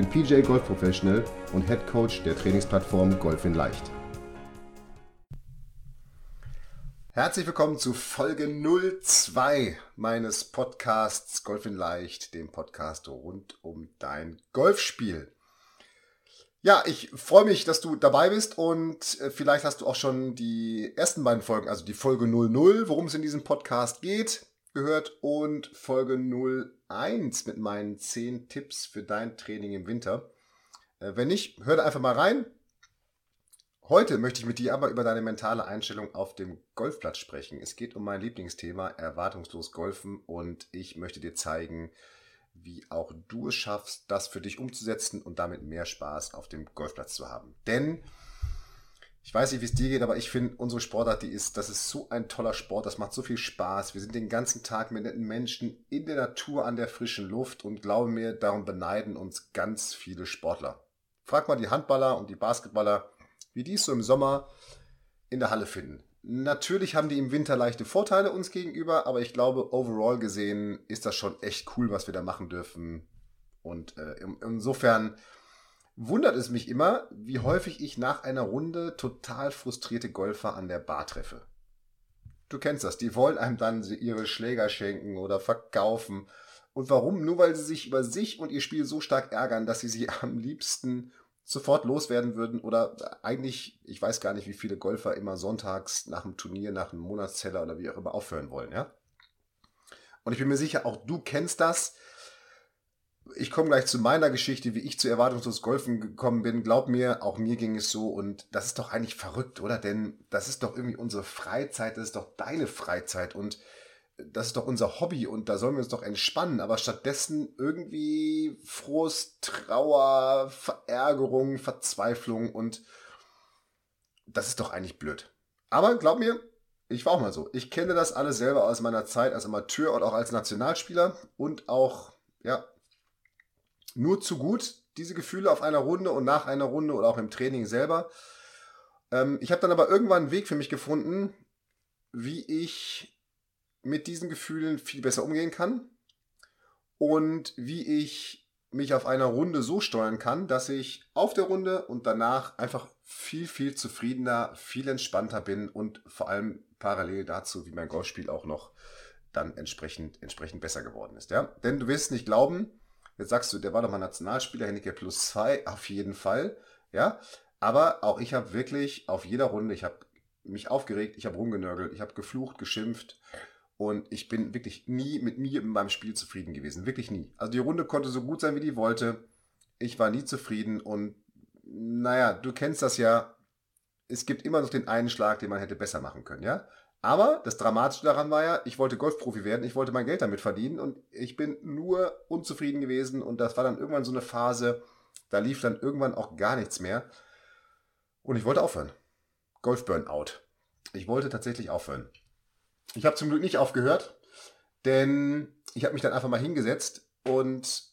bin PJ Golf Professional und Head Coach der Trainingsplattform Golf in Leicht. Herzlich willkommen zu Folge 02 meines Podcasts Golf in Leicht, dem Podcast rund um dein Golfspiel. Ja, ich freue mich, dass du dabei bist und äh, vielleicht hast du auch schon die ersten beiden Folgen, also die Folge 00, worum es in diesem Podcast geht, gehört und Folge 01 mit meinen 10 Tipps für dein Training im Winter. Äh, wenn nicht, hör da einfach mal rein. Heute möchte ich mit dir aber über deine mentale Einstellung auf dem Golfplatz sprechen. Es geht um mein Lieblingsthema, erwartungslos Golfen und ich möchte dir zeigen, wie auch du es schaffst, das für dich umzusetzen und damit mehr Spaß auf dem Golfplatz zu haben. Denn ich weiß nicht, wie es dir geht, aber ich finde, unsere Sportart, die ist, das ist so ein toller Sport, das macht so viel Spaß. Wir sind den ganzen Tag mit netten Menschen in der Natur, an der frischen Luft und glaube mir, darum beneiden uns ganz viele Sportler. Frag mal die Handballer und die Basketballer, wie die es so im Sommer in der Halle finden. Natürlich haben die im Winter leichte Vorteile uns gegenüber, aber ich glaube, overall gesehen ist das schon echt cool, was wir da machen dürfen. Und äh, insofern wundert es mich immer, wie häufig ich nach einer Runde total frustrierte Golfer an der Bar treffe. Du kennst das, die wollen einem dann ihre Schläger schenken oder verkaufen. Und warum? Nur weil sie sich über sich und ihr Spiel so stark ärgern, dass sie sie am liebsten sofort loswerden würden oder eigentlich, ich weiß gar nicht, wie viele Golfer immer sonntags nach dem Turnier, nach einem Monatszeller oder wie auch immer aufhören wollen, ja. Und ich bin mir sicher, auch du kennst das. Ich komme gleich zu meiner Geschichte, wie ich zu erwartungslos Golfen gekommen bin. Glaub mir, auch mir ging es so und das ist doch eigentlich verrückt, oder? Denn das ist doch irgendwie unsere Freizeit, das ist doch deine Freizeit und das ist doch unser Hobby und da sollen wir uns doch entspannen, aber stattdessen irgendwie Frust, Trauer, Verärgerung, Verzweiflung und das ist doch eigentlich blöd. Aber glaub mir, ich war auch mal so. Ich kenne das alles selber aus meiner Zeit als Amateur und auch als Nationalspieler und auch, ja, nur zu gut, diese Gefühle auf einer Runde und nach einer Runde oder auch im Training selber. Ähm, ich habe dann aber irgendwann einen Weg für mich gefunden, wie ich mit diesen Gefühlen viel besser umgehen kann und wie ich mich auf einer Runde so steuern kann, dass ich auf der Runde und danach einfach viel, viel zufriedener, viel entspannter bin und vor allem parallel dazu, wie mein Golfspiel auch noch dann entsprechend, entsprechend besser geworden ist. Ja? Denn du wirst nicht glauben, jetzt sagst du, der war doch mal Nationalspieler, Handicap plus zwei, auf jeden Fall. Ja, aber auch ich habe wirklich auf jeder Runde, ich habe mich aufgeregt, ich habe rumgenörgelt, ich habe geflucht, geschimpft, und ich bin wirklich nie mit mir in meinem Spiel zufrieden gewesen. Wirklich nie. Also die Runde konnte so gut sein, wie die wollte. Ich war nie zufrieden. Und naja, du kennst das ja. Es gibt immer noch den einen Schlag, den man hätte besser machen können, ja? Aber das Dramatische daran war ja, ich wollte Golfprofi werden, ich wollte mein Geld damit verdienen und ich bin nur unzufrieden gewesen und das war dann irgendwann so eine Phase, da lief dann irgendwann auch gar nichts mehr und ich wollte aufhören. Golf Burnout. Ich wollte tatsächlich aufhören. Ich habe zum Glück nicht aufgehört, denn ich habe mich dann einfach mal hingesetzt und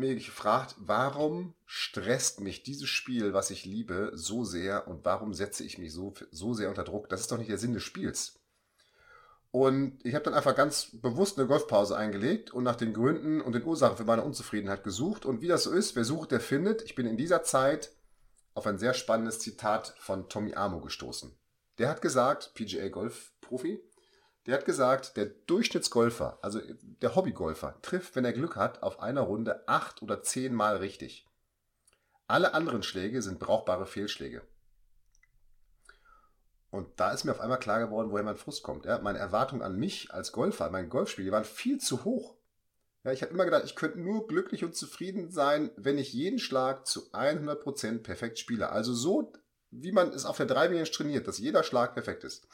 mir gefragt, warum stresst mich dieses Spiel, was ich liebe, so sehr und warum setze ich mich so, so sehr unter Druck? Das ist doch nicht der Sinn des Spiels. Und ich habe dann einfach ganz bewusst eine Golfpause eingelegt und nach den Gründen und den Ursachen für meine Unzufriedenheit gesucht. Und wie das so ist, wer sucht, der findet. Ich bin in dieser Zeit auf ein sehr spannendes Zitat von Tommy Amo gestoßen. Der hat gesagt, PGA Golf Profi, der hat gesagt, der Durchschnittsgolfer, also der Hobbygolfer, trifft, wenn er Glück hat, auf einer Runde acht oder zehn Mal richtig. Alle anderen Schläge sind brauchbare Fehlschläge. Und da ist mir auf einmal klar geworden, woher mein Frust kommt. Ja, meine Erwartungen an mich als Golfer, mein Golfspiel, die waren viel zu hoch. Ja, ich habe immer gedacht, ich könnte nur glücklich und zufrieden sein, wenn ich jeden Schlag zu 100% perfekt spiele. Also so, wie man es auf der 3 trainiert, dass jeder Schlag perfekt ist.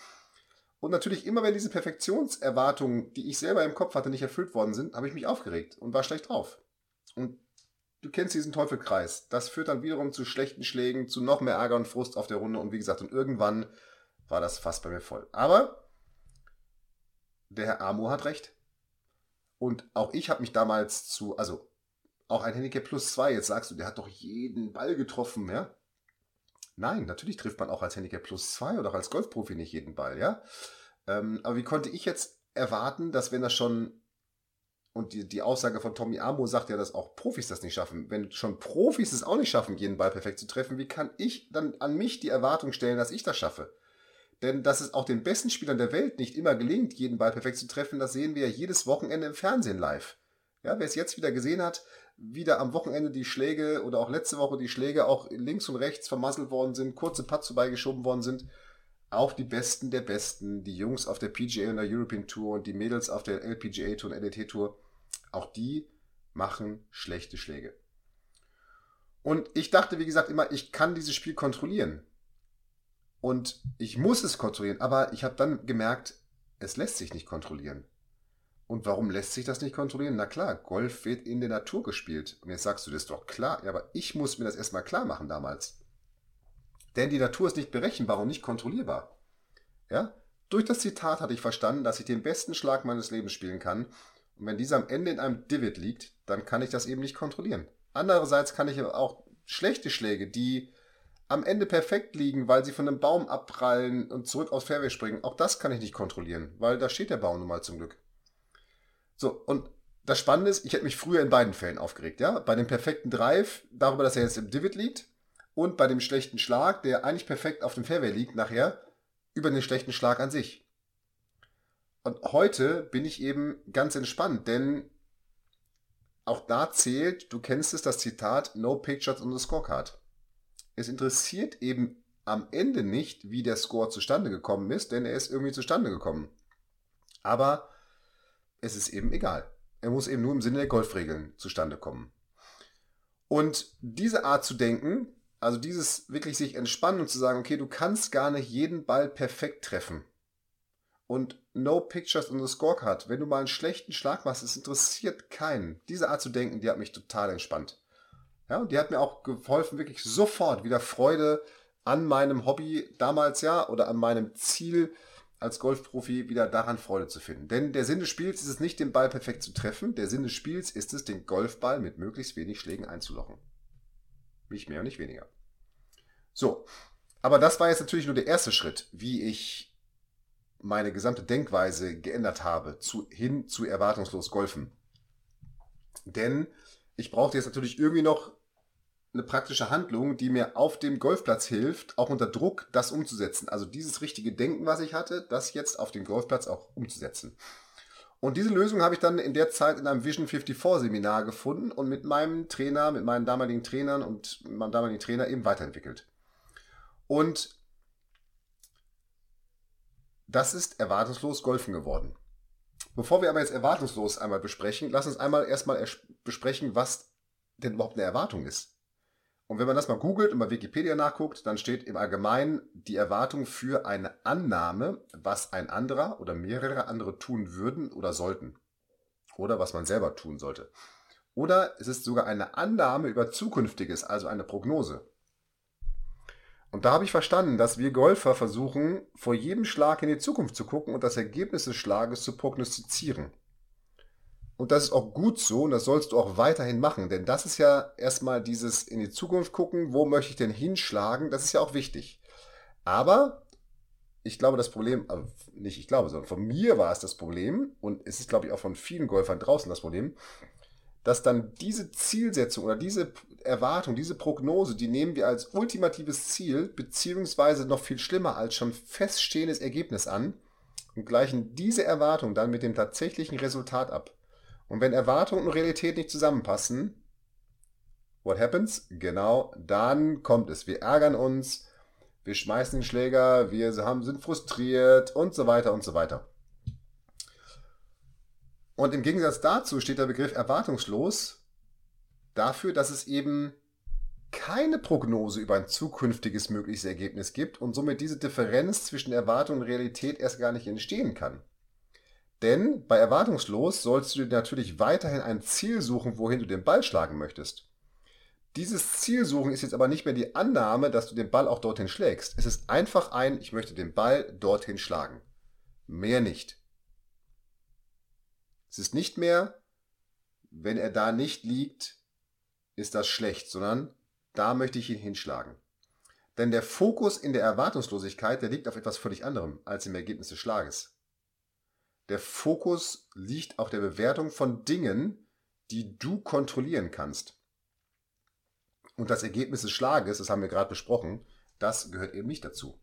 Und natürlich immer, wenn diese Perfektionserwartungen, die ich selber im Kopf hatte, nicht erfüllt worden sind, habe ich mich aufgeregt und war schlecht drauf. Und du kennst diesen Teufelkreis. Das führt dann wiederum zu schlechten Schlägen, zu noch mehr Ärger und Frust auf der Runde und wie gesagt, und irgendwann war das fast bei mir voll. Aber der Herr Amo hat recht. Und auch ich habe mich damals zu, also auch ein Handicap plus zwei, jetzt sagst du, der hat doch jeden Ball getroffen, ja? Nein, natürlich trifft man auch als Handicap plus zwei oder auch als Golfprofi nicht jeden Ball, ja? Ähm, aber wie konnte ich jetzt erwarten, dass wenn das schon, und die, die Aussage von Tommy Amo sagt ja, dass auch Profis das nicht schaffen, wenn schon Profis es auch nicht schaffen, jeden Ball perfekt zu treffen, wie kann ich dann an mich die Erwartung stellen, dass ich das schaffe? Denn dass es auch den besten Spielern der Welt nicht immer gelingt, jeden Ball perfekt zu treffen, das sehen wir ja jedes Wochenende im Fernsehen live. Ja, wer es jetzt wieder gesehen hat, wieder am Wochenende die Schläge oder auch letzte Woche die Schläge auch links und rechts vermasselt worden sind, kurze Putts vorbeigeschoben worden sind. Auch die Besten der Besten, die Jungs auf der PGA und der European Tour und die Mädels auf der LPGA Tour und LDT Tour, auch die machen schlechte Schläge. Und ich dachte, wie gesagt, immer, ich kann dieses Spiel kontrollieren. Und ich muss es kontrollieren, aber ich habe dann gemerkt, es lässt sich nicht kontrollieren. Und warum lässt sich das nicht kontrollieren? Na klar, Golf wird in der Natur gespielt. Und jetzt sagst du, das ist doch klar. Ja, aber ich muss mir das erstmal klar machen damals. Denn die Natur ist nicht berechenbar und nicht kontrollierbar. Ja? Durch das Zitat hatte ich verstanden, dass ich den besten Schlag meines Lebens spielen kann. Und wenn dieser am Ende in einem Divid liegt, dann kann ich das eben nicht kontrollieren. Andererseits kann ich auch schlechte Schläge, die am Ende perfekt liegen, weil sie von einem Baum abprallen und zurück aufs Fairway springen. Auch das kann ich nicht kontrollieren, weil da steht der Baum nun mal zum Glück. So, und das Spannende ist, ich hätte mich früher in beiden Fällen aufgeregt, ja. Bei dem perfekten Drive, darüber, dass er jetzt im Divid liegt, und bei dem schlechten Schlag, der eigentlich perfekt auf dem Fairway liegt, nachher, über den schlechten Schlag an sich. Und heute bin ich eben ganz entspannt, denn auch da zählt, du kennst es, das Zitat, no pictures on the scorecard. Es interessiert eben am Ende nicht, wie der Score zustande gekommen ist, denn er ist irgendwie zustande gekommen. Aber es ist eben egal. Er muss eben nur im Sinne der Golfregeln zustande kommen. Und diese Art zu denken, also dieses wirklich sich entspannen und zu sagen, okay, du kannst gar nicht jeden Ball perfekt treffen. Und no pictures on the scorecard. Wenn du mal einen schlechten Schlag machst, es interessiert keinen. Diese Art zu denken, die hat mich total entspannt. Ja, und die hat mir auch geholfen, wirklich sofort wieder Freude an meinem Hobby damals ja oder an meinem Ziel als Golfprofi wieder daran Freude zu finden. Denn der Sinn des Spiels ist es nicht, den Ball perfekt zu treffen. Der Sinn des Spiels ist es, den Golfball mit möglichst wenig Schlägen einzulochen. Nicht mehr und nicht weniger. So. Aber das war jetzt natürlich nur der erste Schritt, wie ich meine gesamte Denkweise geändert habe, zu, hin zu erwartungslos Golfen. Denn ich brauchte jetzt natürlich irgendwie noch eine praktische Handlung, die mir auf dem Golfplatz hilft, auch unter Druck das umzusetzen. Also dieses richtige Denken, was ich hatte, das jetzt auf dem Golfplatz auch umzusetzen. Und diese Lösung habe ich dann in der Zeit in einem Vision 54 Seminar gefunden und mit meinem Trainer, mit meinen damaligen Trainern und meinem damaligen Trainer eben weiterentwickelt. Und das ist erwartungslos Golfen geworden. Bevor wir aber jetzt erwartungslos einmal besprechen, lass uns einmal erstmal besprechen, was denn überhaupt eine Erwartung ist. Und wenn man das mal googelt und bei Wikipedia nachguckt, dann steht im Allgemeinen die Erwartung für eine Annahme, was ein anderer oder mehrere andere tun würden oder sollten. Oder was man selber tun sollte. Oder es ist sogar eine Annahme über Zukünftiges, also eine Prognose. Und da habe ich verstanden, dass wir Golfer versuchen, vor jedem Schlag in die Zukunft zu gucken und das Ergebnis des Schlages zu prognostizieren. Und das ist auch gut so und das sollst du auch weiterhin machen, denn das ist ja erstmal dieses in die Zukunft gucken, wo möchte ich denn hinschlagen, das ist ja auch wichtig. Aber ich glaube, das Problem, also nicht ich glaube, sondern von mir war es das Problem und es ist, glaube ich, auch von vielen Golfern draußen das Problem, dass dann diese Zielsetzung oder diese Erwartung, diese Prognose, die nehmen wir als ultimatives Ziel, beziehungsweise noch viel schlimmer als schon feststehendes Ergebnis an und gleichen diese Erwartung dann mit dem tatsächlichen Resultat ab. Und wenn Erwartung und Realität nicht zusammenpassen, what happens? Genau, dann kommt es. Wir ärgern uns, wir schmeißen den Schläger, wir sind frustriert und so weiter und so weiter. Und im Gegensatz dazu steht der Begriff erwartungslos dafür, dass es eben keine Prognose über ein zukünftiges mögliches Ergebnis gibt und somit diese Differenz zwischen Erwartung und Realität erst gar nicht entstehen kann. Denn bei erwartungslos sollst du dir natürlich weiterhin ein Ziel suchen, wohin du den Ball schlagen möchtest. Dieses Zielsuchen ist jetzt aber nicht mehr die Annahme, dass du den Ball auch dorthin schlägst. Es ist einfach ein, ich möchte den Ball dorthin schlagen. Mehr nicht. Es ist nicht mehr, wenn er da nicht liegt, ist das schlecht, sondern da möchte ich ihn hinschlagen. Denn der Fokus in der Erwartungslosigkeit, der liegt auf etwas völlig anderem als im Ergebnis des Schlages. Der Fokus liegt auf der Bewertung von Dingen, die du kontrollieren kannst. Und das Ergebnis des Schlages, das haben wir gerade besprochen, das gehört eben nicht dazu.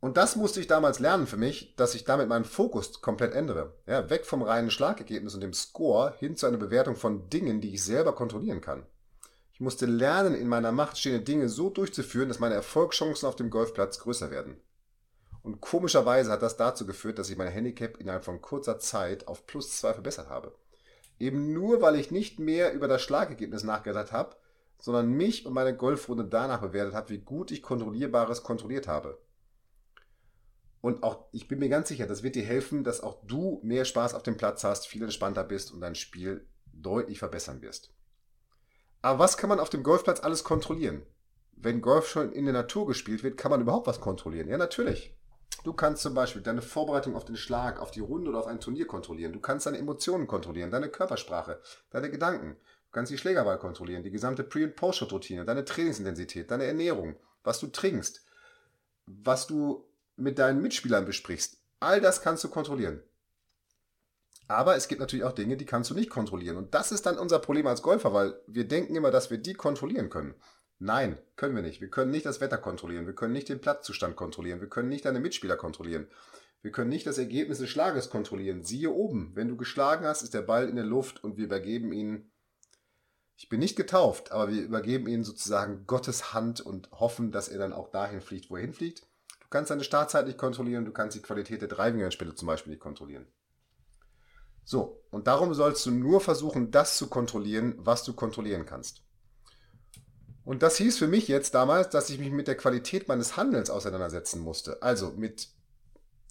Und das musste ich damals lernen für mich, dass ich damit meinen Fokus komplett ändere. Ja, weg vom reinen Schlagergebnis und dem Score hin zu einer Bewertung von Dingen, die ich selber kontrollieren kann. Ich musste lernen, in meiner Macht stehende Dinge so durchzuführen, dass meine Erfolgschancen auf dem Golfplatz größer werden. Und komischerweise hat das dazu geführt, dass ich mein Handicap innerhalb von kurzer Zeit auf plus zwei verbessert habe. Eben nur, weil ich nicht mehr über das Schlagergebnis nachgedacht habe, sondern mich und meine Golfrunde danach bewertet habe, wie gut ich Kontrollierbares kontrolliert habe. Und auch, ich bin mir ganz sicher, das wird dir helfen, dass auch du mehr Spaß auf dem Platz hast, viel entspannter bist und dein Spiel deutlich verbessern wirst. Aber was kann man auf dem Golfplatz alles kontrollieren? Wenn Golf schon in der Natur gespielt wird, kann man überhaupt was kontrollieren? Ja, natürlich. Du kannst zum Beispiel deine Vorbereitung auf den Schlag, auf die Runde oder auf ein Turnier kontrollieren. Du kannst deine Emotionen kontrollieren, deine Körpersprache, deine Gedanken. Du kannst die Schlägerwahl kontrollieren, die gesamte Pre- und Post-Shot-Routine, deine Trainingsintensität, deine Ernährung, was du trinkst, was du mit deinen Mitspielern besprichst. All das kannst du kontrollieren. Aber es gibt natürlich auch Dinge, die kannst du nicht kontrollieren. Und das ist dann unser Problem als Golfer, weil wir denken immer, dass wir die kontrollieren können. Nein, können wir nicht. Wir können nicht das Wetter kontrollieren. Wir können nicht den Platzzustand kontrollieren. Wir können nicht deine Mitspieler kontrollieren. Wir können nicht das Ergebnis des Schlages kontrollieren. Siehe oben. Wenn du geschlagen hast, ist der Ball in der Luft und wir übergeben ihn. Ich bin nicht getauft, aber wir übergeben ihn sozusagen Gottes Hand und hoffen, dass er dann auch dahin fliegt, wo er hinfliegt. Du kannst deine Startzeit nicht kontrollieren. Du kannst die Qualität der Driving-Spiele zum Beispiel nicht kontrollieren. So, und darum sollst du nur versuchen, das zu kontrollieren, was du kontrollieren kannst. Und das hieß für mich jetzt damals, dass ich mich mit der Qualität meines Handelns auseinandersetzen musste. Also mit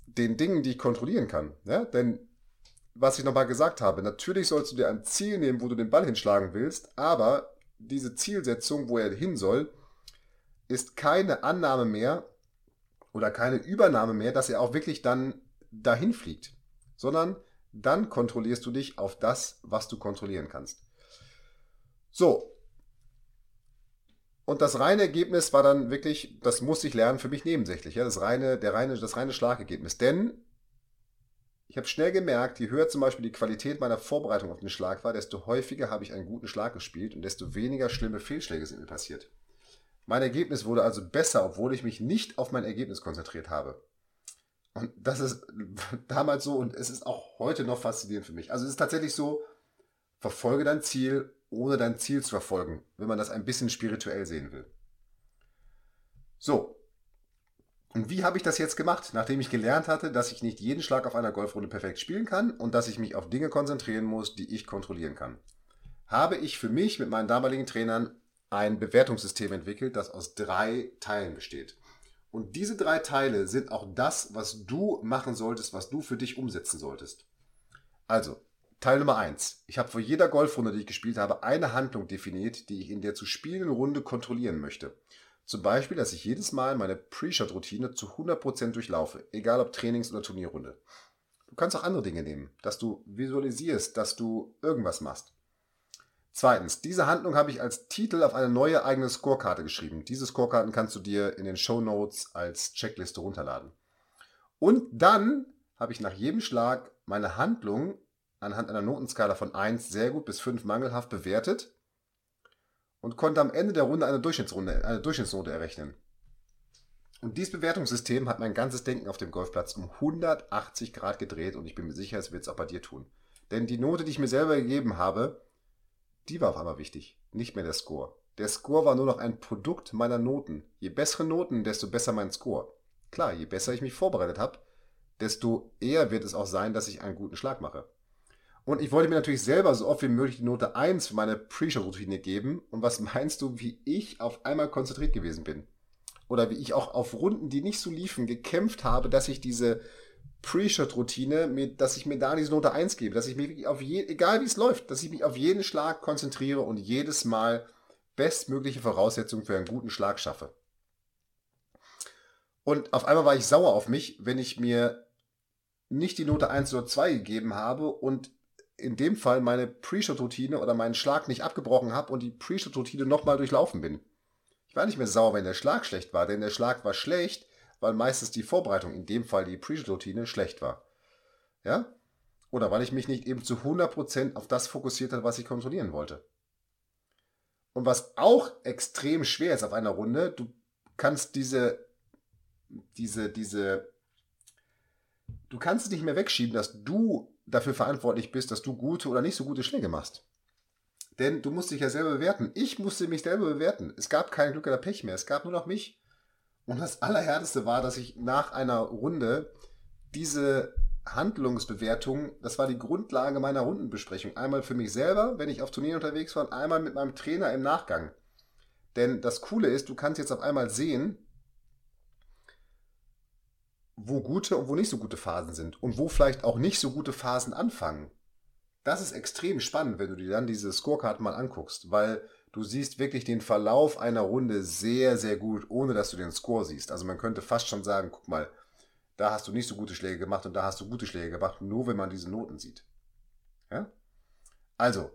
den Dingen, die ich kontrollieren kann. Ja? Denn was ich nochmal gesagt habe, natürlich sollst du dir ein Ziel nehmen, wo du den Ball hinschlagen willst, aber diese Zielsetzung, wo er hin soll, ist keine Annahme mehr oder keine Übernahme mehr, dass er auch wirklich dann dahin fliegt, sondern dann kontrollierst du dich auf das, was du kontrollieren kannst. So, und das reine Ergebnis war dann wirklich, das musste ich lernen, für mich nebensächlich. Ja, das reine, der reine, das reine Schlagergebnis. Denn ich habe schnell gemerkt, je höher zum Beispiel die Qualität meiner Vorbereitung auf den Schlag war, desto häufiger habe ich einen guten Schlag gespielt und desto weniger schlimme Fehlschläge sind mir passiert. Mein Ergebnis wurde also besser, obwohl ich mich nicht auf mein Ergebnis konzentriert habe. Und das ist damals so und es ist auch heute noch faszinierend für mich. Also es ist tatsächlich so, verfolge dein Ziel ohne dein Ziel zu verfolgen, wenn man das ein bisschen spirituell sehen will. So. Und wie habe ich das jetzt gemacht, nachdem ich gelernt hatte, dass ich nicht jeden Schlag auf einer Golfrunde perfekt spielen kann und dass ich mich auf Dinge konzentrieren muss, die ich kontrollieren kann? Habe ich für mich mit meinen damaligen Trainern ein Bewertungssystem entwickelt, das aus drei Teilen besteht. Und diese drei Teile sind auch das, was du machen solltest, was du für dich umsetzen solltest. Also, Teil Nummer 1. Ich habe vor jeder Golfrunde, die ich gespielt habe, eine Handlung definiert, die ich in der zu spielenden Runde kontrollieren möchte. Zum Beispiel, dass ich jedes Mal meine Pre-Shot-Routine zu 100% durchlaufe, egal ob Trainings- oder Turnierrunde. Du kannst auch andere Dinge nehmen, dass du visualisierst, dass du irgendwas machst. Zweitens, diese Handlung habe ich als Titel auf eine neue eigene Scorekarte geschrieben. Diese Scorekarten kannst du dir in den Show Notes als Checkliste runterladen. Und dann habe ich nach jedem Schlag meine Handlung anhand einer Notenskala von 1 sehr gut bis 5 mangelhaft bewertet und konnte am Ende der Runde eine, Durchschnittsrunde, eine Durchschnittsnote errechnen. Und dieses Bewertungssystem hat mein ganzes Denken auf dem Golfplatz um 180 Grad gedreht und ich bin mir sicher, es wird es auch bei dir tun. Denn die Note, die ich mir selber gegeben habe, die war auf einmal wichtig, nicht mehr der Score. Der Score war nur noch ein Produkt meiner Noten. Je bessere Noten, desto besser mein Score. Klar, je besser ich mich vorbereitet habe, desto eher wird es auch sein, dass ich einen guten Schlag mache. Und ich wollte mir natürlich selber so oft wie möglich die Note 1 für meine Pre-Show-Routine geben. Und was meinst du, wie ich auf einmal konzentriert gewesen bin? Oder wie ich auch auf Runden, die nicht so liefen, gekämpft habe, dass ich diese Pre-Shot-Routine, dass ich mir da diese Note 1 gebe, dass ich mich auf je, egal wie es läuft, dass ich mich auf jeden Schlag konzentriere und jedes Mal bestmögliche Voraussetzungen für einen guten Schlag schaffe. Und auf einmal war ich sauer auf mich, wenn ich mir nicht die Note 1 oder 2 gegeben habe und in dem Fall meine Pre-Shot-Routine oder meinen Schlag nicht abgebrochen habe und die Pre-Shot-Routine nochmal durchlaufen bin. Ich war nicht mehr sauer, wenn der Schlag schlecht war, denn der Schlag war schlecht, weil meistens die Vorbereitung, in dem Fall die Pre-Shot-Routine, schlecht war. Ja? Oder weil ich mich nicht eben zu 100% auf das fokussiert habe, was ich kontrollieren wollte. Und was auch extrem schwer ist auf einer Runde, du kannst diese, diese, diese, du kannst es nicht mehr wegschieben, dass du dafür verantwortlich bist, dass du gute oder nicht so gute Schläge machst. Denn du musst dich ja selber bewerten. Ich musste mich selber bewerten. Es gab kein Glück oder Pech mehr. Es gab nur noch mich. Und das Allerhärteste war, dass ich nach einer Runde diese Handlungsbewertung, das war die Grundlage meiner Rundenbesprechung. Einmal für mich selber, wenn ich auf Turnieren unterwegs war, und einmal mit meinem Trainer im Nachgang. Denn das Coole ist, du kannst jetzt auf einmal sehen, wo gute und wo nicht so gute Phasen sind und wo vielleicht auch nicht so gute Phasen anfangen. Das ist extrem spannend, wenn du dir dann diese Scorecard mal anguckst, weil du siehst wirklich den Verlauf einer Runde sehr, sehr gut, ohne dass du den Score siehst. Also man könnte fast schon sagen, guck mal, da hast du nicht so gute Schläge gemacht und da hast du gute Schläge gemacht, nur wenn man diese Noten sieht. Ja? Also,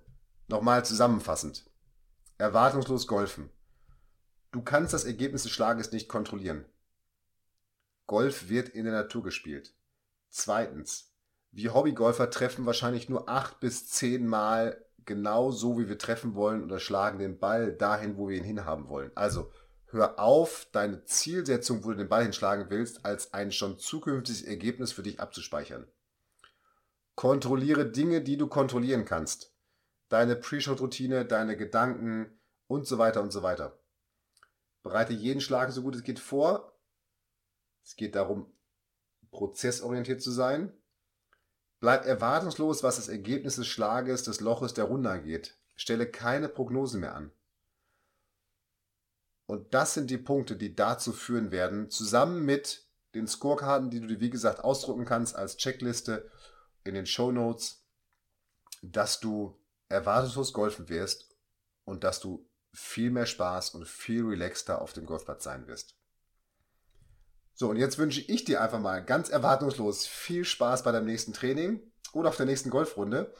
nochmal zusammenfassend. Erwartungslos golfen. Du kannst das Ergebnis des Schlages nicht kontrollieren. Golf wird in der Natur gespielt. Zweitens, wir Hobbygolfer treffen wahrscheinlich nur acht bis zehn Mal genau so, wie wir treffen wollen oder schlagen den Ball dahin, wo wir ihn hinhaben wollen. Also hör auf, deine Zielsetzung, wo du den Ball hinschlagen willst, als ein schon zukünftiges Ergebnis für dich abzuspeichern. Kontrolliere Dinge, die du kontrollieren kannst. Deine Pre-Shot-Routine, deine Gedanken und so weiter und so weiter. Bereite jeden Schlag so gut es geht vor es geht darum, prozessorientiert zu sein. Bleib erwartungslos, was das Ergebnis des Schlages des Loches der Runde angeht. Stelle keine Prognose mehr an. Und das sind die Punkte, die dazu führen werden, zusammen mit den Scorekarten, die du dir wie gesagt ausdrucken kannst als Checkliste in den Show Notes, dass du erwartungslos golfen wirst und dass du viel mehr Spaß und viel relaxter auf dem Golfplatz sein wirst. So, und jetzt wünsche ich dir einfach mal ganz erwartungslos viel Spaß bei deinem nächsten Training oder auf der nächsten Golfrunde.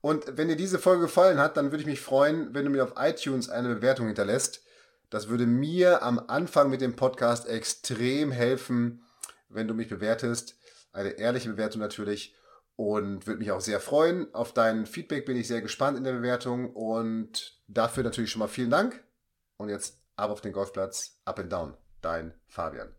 Und wenn dir diese Folge gefallen hat, dann würde ich mich freuen, wenn du mir auf iTunes eine Bewertung hinterlässt. Das würde mir am Anfang mit dem Podcast extrem helfen, wenn du mich bewertest. Eine ehrliche Bewertung natürlich. Und würde mich auch sehr freuen. Auf dein Feedback bin ich sehr gespannt in der Bewertung. Und dafür natürlich schon mal vielen Dank. Und jetzt ab auf den Golfplatz, up and down. Dein Fabian.